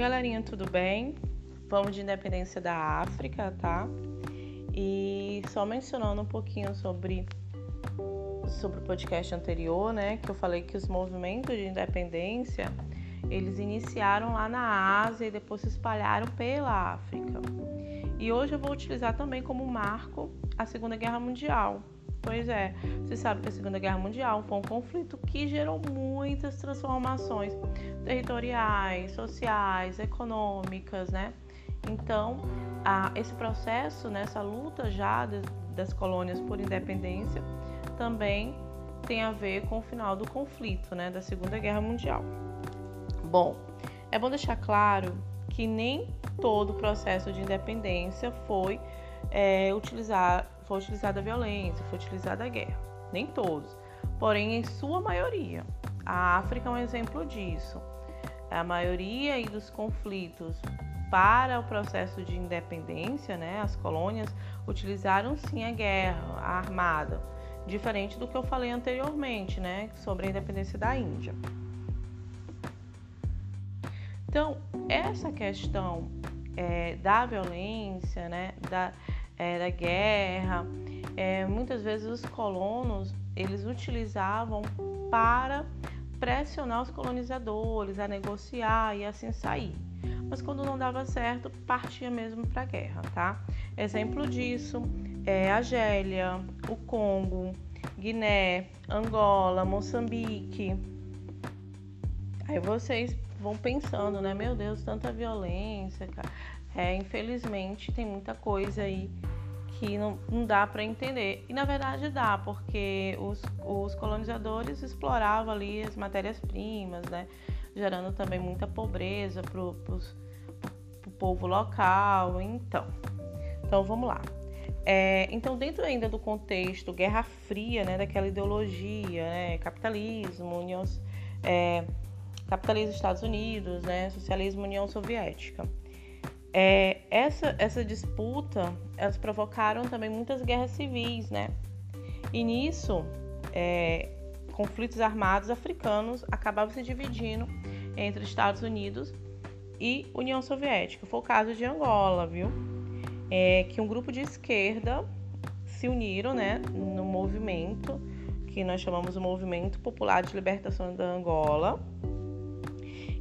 Galerinha, tudo bem? Vamos de independência da África, tá? E só mencionando um pouquinho sobre sobre o podcast anterior, né, que eu falei que os movimentos de independência, eles iniciaram lá na Ásia e depois se espalharam pela África. E hoje eu vou utilizar também como marco a Segunda Guerra Mundial, Pois é, você sabe que a Segunda Guerra Mundial foi um conflito que gerou muitas transformações territoriais, sociais, econômicas, né? Então, a, esse processo, nessa né, luta já de, das colônias por independência, também tem a ver com o final do conflito, né, da Segunda Guerra Mundial. Bom, é bom deixar claro que nem todo o processo de independência foi é, utilizar foi utilizada a violência, foi utilizada a guerra. Nem todos, porém em sua maioria. A África é um exemplo disso. A maioria dos conflitos para o processo de independência, né, as colônias utilizaram sim a guerra, a armada, diferente do que eu falei anteriormente, né, sobre a independência da Índia. Então, essa questão é, da violência, né, da, é, da guerra, é, muitas vezes os colonos eles utilizavam para pressionar os colonizadores a negociar e assim sair. Mas quando não dava certo, partia mesmo para a guerra, tá? Exemplo disso é a Argélia, o Congo, Guiné, Angola, Moçambique. Aí vocês vão pensando, né? Meu Deus, tanta violência, cara. É, infelizmente tem muita coisa aí que não, não dá para entender. E na verdade dá, porque os, os colonizadores exploravam ali as matérias-primas, né? Gerando também muita pobreza para o povo local. Então, então vamos lá. É, então, dentro ainda do contexto Guerra Fria, né, daquela ideologia, né, capitalismo, União, é, capitalismo Estados Unidos, né, socialismo União Soviética. É, essa, essa disputa, elas provocaram também muitas guerras civis, né? E nisso, é, conflitos armados africanos acabavam se dividindo entre Estados Unidos e União Soviética. Foi o caso de Angola, viu? É, que um grupo de esquerda se uniram, né, no movimento que nós chamamos o Movimento Popular de Libertação da Angola.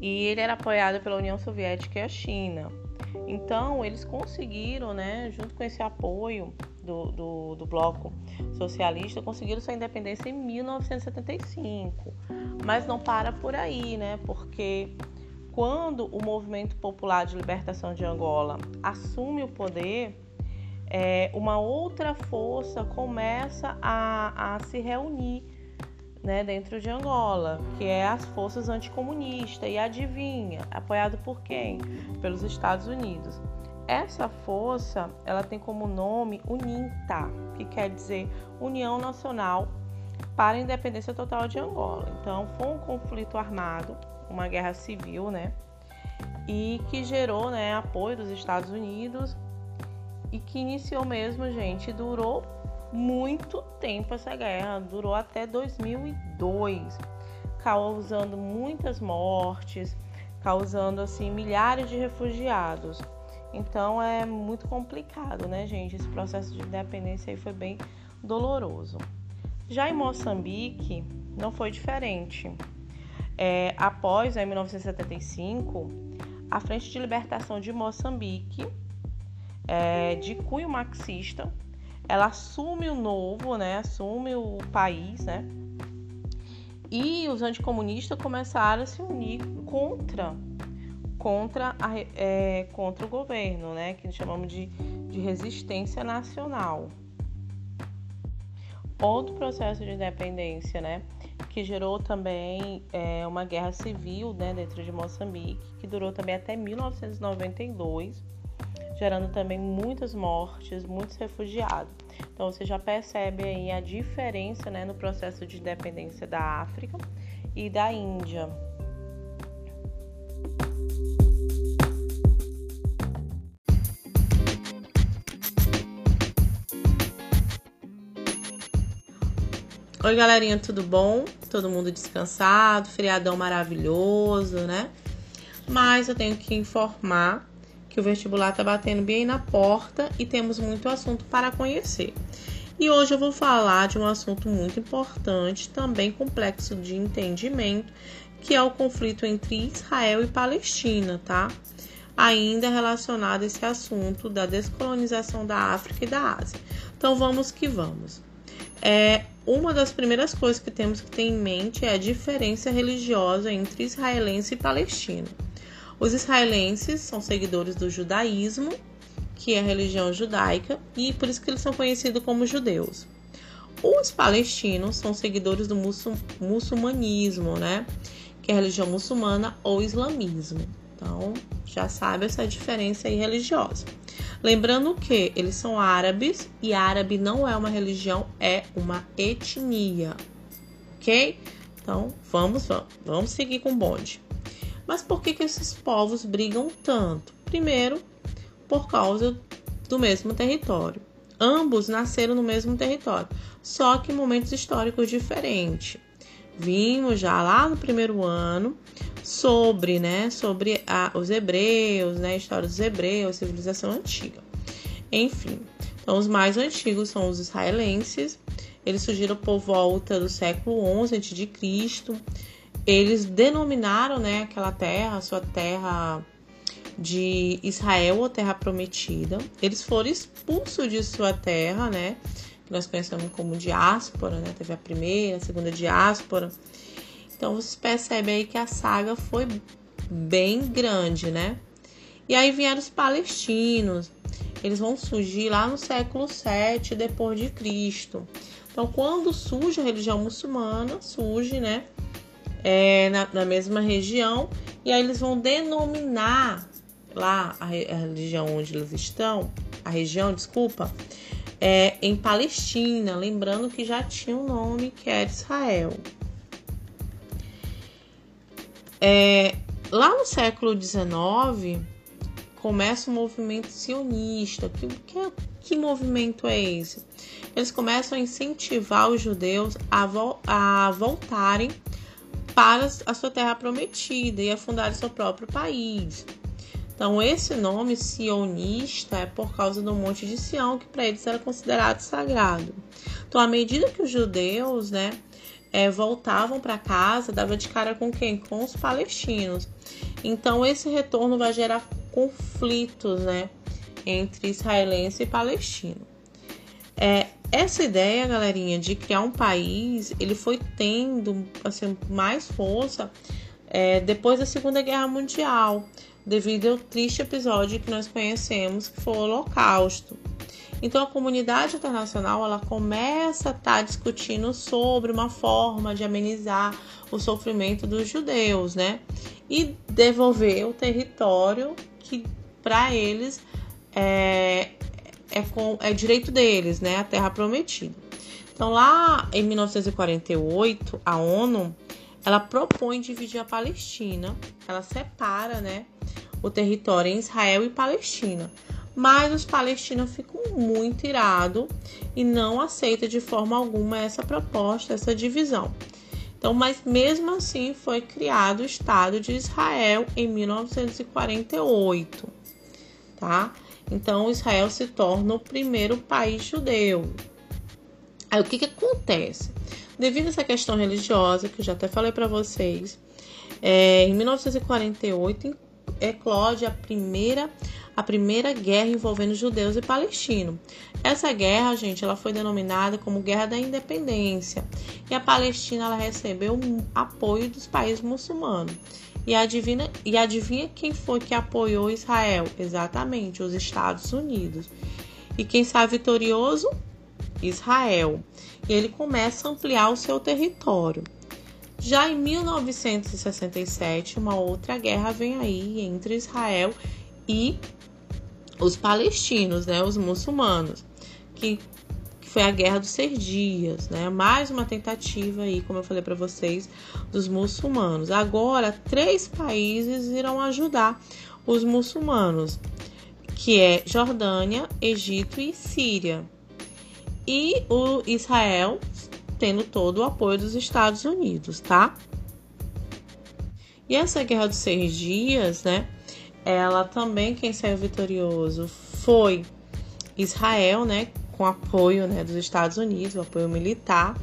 E ele era apoiado pela União Soviética e a China. Então, eles conseguiram, né, junto com esse apoio do, do, do, bloco socialista, conseguiram sua independência em 1975. Mas não para por aí, né? Porque quando o Movimento Popular de Libertação de Angola assume o poder, é, uma outra força começa a, a se reunir né, dentro de Angola, que é as forças anticomunistas. E adivinha, apoiado por quem? Pelos Estados Unidos. Essa força, ela tem como nome UNINTA, que quer dizer União Nacional para a Independência Total de Angola. Então, foi um conflito armado, uma guerra civil, né? E que gerou, né, apoio dos Estados Unidos e que iniciou mesmo, gente, durou muito tempo essa guerra, durou até 2002, causando muitas mortes, causando assim milhares de refugiados. Então é muito complicado, né, gente? Esse processo de independência aí foi bem doloroso. Já em Moçambique não foi diferente. É, após né, 1975, a Frente de Libertação de Moçambique, é, de cunho marxista, ela assume o novo, né? Assume o país, né? E os anticomunistas começaram a se unir contra contra, a, é, contra o governo, né? Que chamamos de, de resistência nacional. Outro processo de independência, né? Que gerou também é, uma guerra civil né, dentro de Moçambique, que durou também até 1992 gerando também muitas mortes, muitos refugiados. Então você já percebe aí a diferença né, no processo de independência da África e da Índia. Oi, galerinha, tudo bom? Todo mundo descansado, feriadão maravilhoso, né? mas eu tenho que informar que o vestibular está batendo bem na porta e temos muito assunto para conhecer. E hoje eu vou falar de um assunto muito importante, também complexo de entendimento, que é o conflito entre Israel e Palestina, tá? Ainda relacionado a esse assunto da descolonização da África e da Ásia. Então vamos que vamos. É, uma das primeiras coisas que temos que ter em mente é a diferença religiosa entre israelense e palestino. Os israelenses são seguidores do judaísmo, que é a religião judaica, e por isso que eles são conhecidos como judeus. Os palestinos são seguidores do muçulmanismo, né? Que é a religião muçulmana ou islamismo. Então, já sabe essa diferença aí religiosa. Lembrando que eles são árabes e árabe não é uma religião, é uma etnia. Ok? Então, vamos, vamos, vamos seguir com o bonde. Mas por que, que esses povos brigam tanto? Primeiro, por causa do mesmo território. Ambos nasceram no mesmo território, só que em momentos históricos diferentes. Vimos já lá no primeiro ano sobre, né, sobre a, os hebreus, né, a história dos hebreus, civilização antiga. Enfim, então os mais antigos são os israelenses. Eles surgiram por volta do século 11 a.C eles denominaram né, aquela terra, a sua terra de Israel ou terra prometida. Eles foram expulsos de sua terra, né? Que nós conhecemos como diáspora, né? Teve a primeira, a segunda diáspora. Então vocês percebem aí que a saga foi bem grande, né? E aí vieram os palestinos. Eles vão surgir lá no século 7 depois de Cristo. Então, quando surge a religião muçulmana, surge, né, é, na, na, mesma região, e aí eles vão denominar lá a, a onde eles estão, a região, desculpa, é, em Palestina, lembrando que já tinha um nome que era Israel. É, lá no século XIX começa o movimento sionista. Que, que, que movimento é esse? Eles começam a incentivar os judeus a, vo a voltarem para a sua terra prometida e a fundar seu próprio país. Então, esse nome sionista é por causa do Monte de Sião, que para eles era considerado sagrado. Então, à medida que os judeus, né, é, voltavam para casa, dava de cara com quem? Com os palestinos. Então, esse retorno vai gerar conflitos, né, entre israelense e palestino. É, essa ideia, galerinha, de criar um país, ele foi tendo assim, mais força é, depois da Segunda Guerra Mundial, devido ao triste episódio que nós conhecemos, que foi o Holocausto. Então a comunidade internacional ela começa a estar tá discutindo sobre uma forma de amenizar o sofrimento dos judeus, né? E devolver o território que para eles é, é, com, é direito deles, né? A terra prometida. Então, lá em 1948, a ONU ela propõe dividir a Palestina, ela separa, né, o território em Israel e Palestina. Mas os palestinos ficam muito irados e não aceitam de forma alguma essa proposta, essa divisão. Então, mas mesmo assim foi criado o Estado de Israel em 1948, tá? Então, Israel se torna o primeiro país judeu. Aí, o que, que acontece? Devido a essa questão religiosa, que eu já até falei para vocês, é, em 1948 eclode a primeira, a primeira guerra envolvendo judeus e palestinos. Essa guerra, gente, ela foi denominada como Guerra da Independência e a Palestina ela recebeu apoio dos países muçulmanos. E adivinha, e adivinha quem foi que apoiou Israel? Exatamente, os Estados Unidos. E quem sai vitorioso? Israel. E ele começa a ampliar o seu território. Já em 1967, uma outra guerra vem aí entre Israel e os palestinos, né, os muçulmanos, que foi a Guerra dos Seis Dias, né? Mais uma tentativa aí, como eu falei para vocês, dos muçulmanos. Agora, três países irão ajudar os muçulmanos, que é Jordânia, Egito e Síria. E o Israel tendo todo o apoio dos Estados Unidos, tá? E essa Guerra dos Seis Dias, né? Ela também, quem saiu vitorioso foi Israel, né? Com apoio né, dos Estados Unidos, o apoio militar.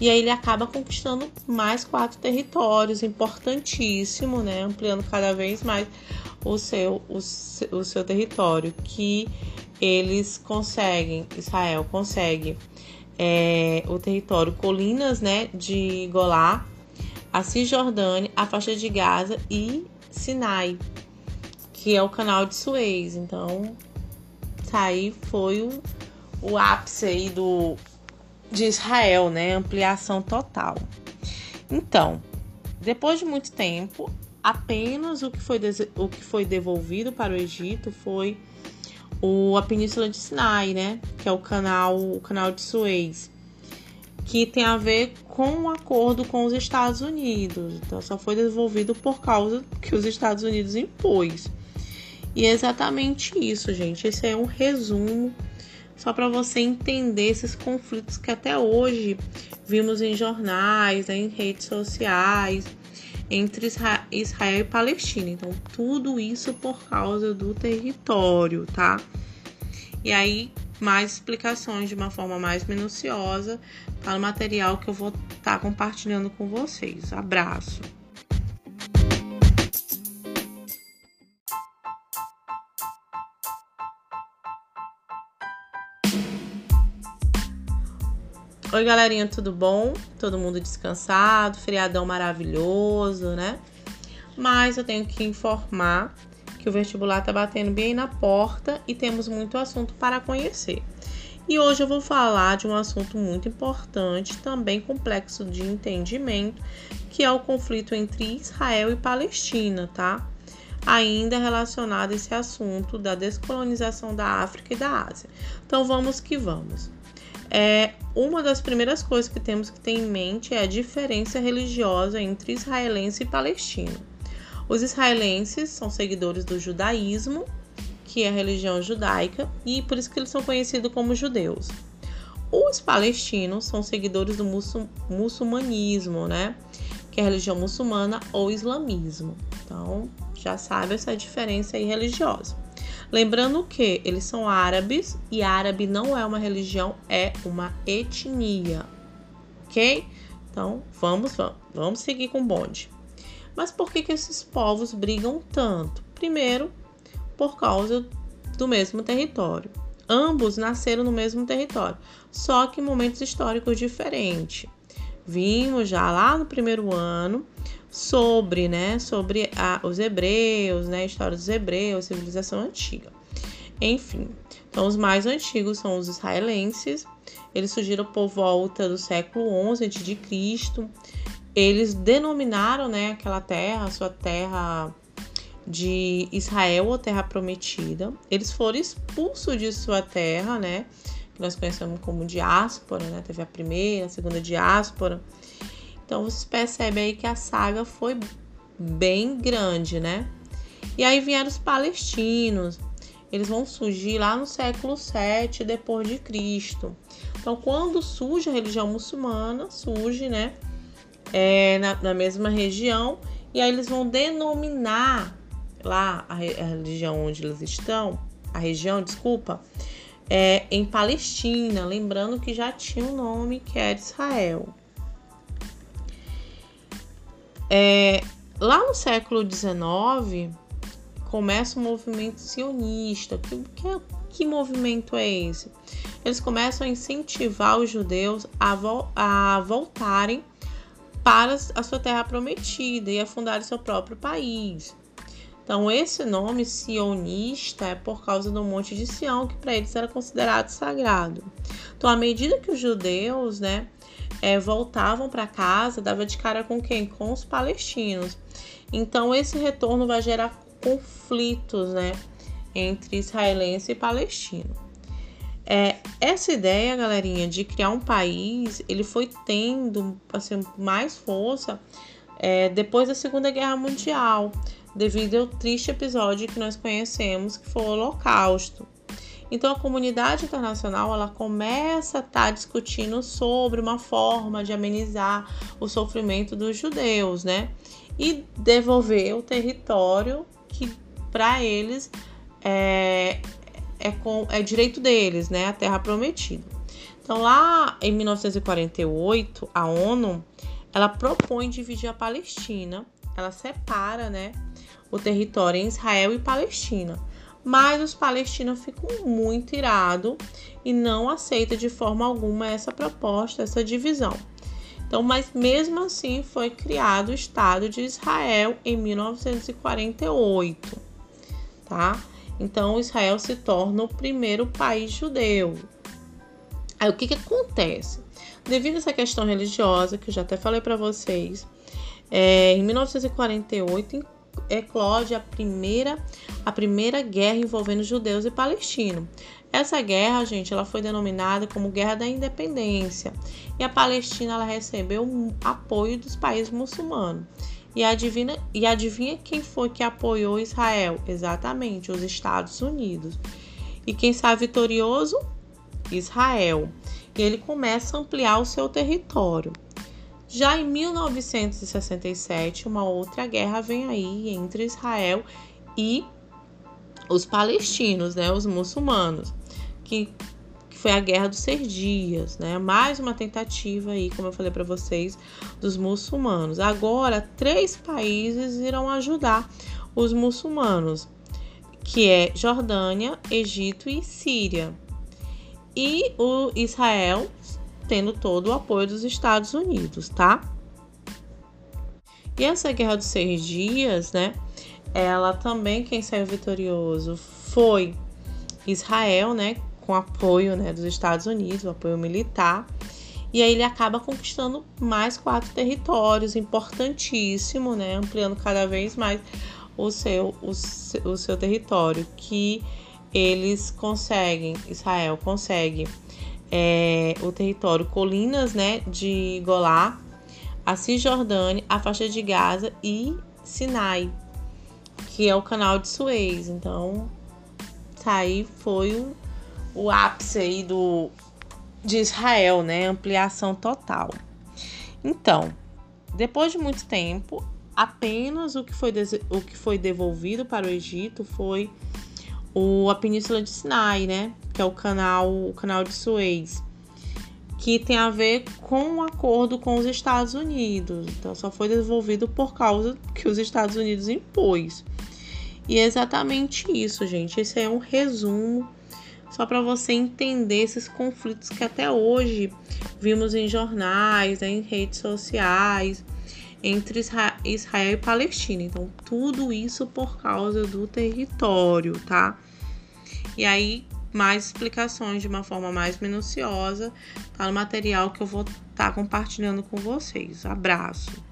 E aí ele acaba conquistando mais quatro territórios, importantíssimo, né? Ampliando cada vez mais o seu, o, o seu território, que eles conseguem, Israel consegue é, o território colinas né, de Golá, a Cisjordânia, a faixa de Gaza e Sinai, que é o canal de Suez. Então, aí foi o, o ápice aí do, de Israel, né? Ampliação total. Então, depois de muito tempo, apenas o que foi, o que foi devolvido para o Egito foi o, a Península de Sinai, né? Que é o canal, o canal de Suez que tem a ver com o um acordo com os Estados Unidos. Então, só foi devolvido por causa que os Estados Unidos impôs. E é exatamente isso, gente. Esse é um resumo só para você entender esses conflitos que até hoje vimos em jornais, né, em redes sociais, entre Israel e Palestina. Então, tudo isso por causa do território, tá? E aí, mais explicações de uma forma mais minuciosa para o material que eu vou estar tá compartilhando com vocês. Abraço! Oi, galerinha, tudo bom? Todo mundo descansado, feriadão maravilhoso, né? Mas eu tenho que informar que o vestibular tá batendo bem na porta e temos muito assunto para conhecer. E hoje eu vou falar de um assunto muito importante, também complexo de entendimento, que é o conflito entre Israel e Palestina, tá? Ainda relacionado a esse assunto da descolonização da África e da Ásia. Então vamos que vamos. É, uma das primeiras coisas que temos que ter em mente é a diferença religiosa entre israelense e palestino. Os israelenses são seguidores do judaísmo que é a religião judaica, e por isso que eles são conhecidos como judeus. Os palestinos são seguidores do muçulmanismo, né? Que é a religião muçulmana ou islamismo. Então, já sabe essa diferença aí religiosa. Lembrando que eles são árabes e árabe não é uma religião, é uma etnia. Ok? Então, vamos, vamos, vamos seguir com o bonde. Mas por que, que esses povos brigam tanto? Primeiro, por causa do mesmo território. Ambos nasceram no mesmo território, só que em momentos históricos diferentes. Vimos já lá no primeiro ano sobre, né, sobre a, os hebreus, né, a história dos hebreus, civilização antiga. Enfim, então os mais antigos são os israelenses. Eles surgiram por volta do século 11 a.C. Eles denominaram, né, aquela terra, sua terra de Israel, ou terra prometida. Eles foram expulsos de sua terra, né? Nós conhecemos como diáspora, né? Teve a primeira, a segunda diáspora. Então vocês percebem aí que a saga foi bem grande, né? E aí vieram os palestinos. Eles vão surgir lá no século 7 depois de Cristo. Então, quando surge a religião muçulmana, surge, né, é, na, na mesma região, e aí eles vão denominar lá a, a religião onde eles estão, a região, desculpa, é em Palestina, lembrando que já tinha um nome que era Israel. É, lá no século XIX começa um movimento sionista. Que, que, que movimento é esse? Eles começam a incentivar os judeus a, vo a voltarem para a sua terra prometida e a fundar seu próprio país. Então, esse nome sionista é por causa do Monte de Sião, que para eles era considerado sagrado. Então, à medida que os judeus, né, é, voltavam para casa, dava de cara com quem? Com os palestinos. Então, esse retorno vai gerar conflitos, né, entre israelense e palestino. É, essa ideia, galerinha, de criar um país, ele foi tendo assim, mais força é, depois da Segunda Guerra Mundial devido ao triste episódio que nós conhecemos, que foi o Holocausto. Então a comunidade internacional ela começa a estar tá discutindo sobre uma forma de amenizar o sofrimento dos judeus, né? e devolver o território que para eles é, é, com, é direito deles, né? A terra prometida. Então, lá em 1948, a ONU ela propõe dividir a Palestina, ela separa, né, o território em Israel e Palestina. Mas os palestinos ficam muito irados e não aceitam de forma alguma essa proposta, essa divisão. Então, mas mesmo assim foi criado o Estado de Israel em 1948, tá? Então, Israel se torna o primeiro país judeu. Aí o que que acontece? Devido a essa questão religiosa, que eu já até falei para vocês, é, em 1948 eclode a primeira, a primeira guerra envolvendo judeus e palestinos. Essa guerra, gente, ela foi denominada como Guerra da Independência. E a Palestina ela recebeu apoio dos países muçulmanos. E adivinha, e adivinha quem foi que apoiou Israel? Exatamente, os Estados Unidos. E quem sai vitorioso? Israel. E ele começa a ampliar o seu território. Já em 1967, uma outra guerra vem aí entre Israel e os palestinos, né, os muçulmanos que, que foi a Guerra dos Seis Dias, né? Mais uma tentativa aí, como eu falei para vocês, dos muçulmanos. Agora, três países irão ajudar os muçulmanos, que é Jordânia, Egito e Síria. E o Israel tendo todo o apoio dos Estados Unidos, tá? E essa Guerra dos Seis Dias, né? Ela também, quem saiu vitorioso foi Israel, né? com apoio né, dos Estados Unidos, o apoio militar. E aí ele acaba conquistando mais quatro territórios, importantíssimo, né, ampliando cada vez mais o seu, o, o seu território, que eles conseguem, Israel consegue é, o território colinas né, de Golá, a Cisjordânia, a faixa de Gaza e Sinai, que é o canal de Suez. Então, tá aí foi o o ápice aí do, de Israel, né? Ampliação total. Então, depois de muito tempo, apenas o que foi, o que foi devolvido para o Egito foi o, a Península de Sinai, né? Que é o canal, o canal de Suez, que tem a ver com um acordo com os Estados Unidos. Então, só foi devolvido por causa que os Estados Unidos impôs. E é exatamente isso, gente. Esse é um resumo só para você entender esses conflitos que até hoje vimos em jornais, em redes sociais, entre Israel e Palestina. Então, tudo isso por causa do território, tá? E aí, mais explicações de uma forma mais minuciosa tá no material que eu vou estar tá compartilhando com vocês. Abraço!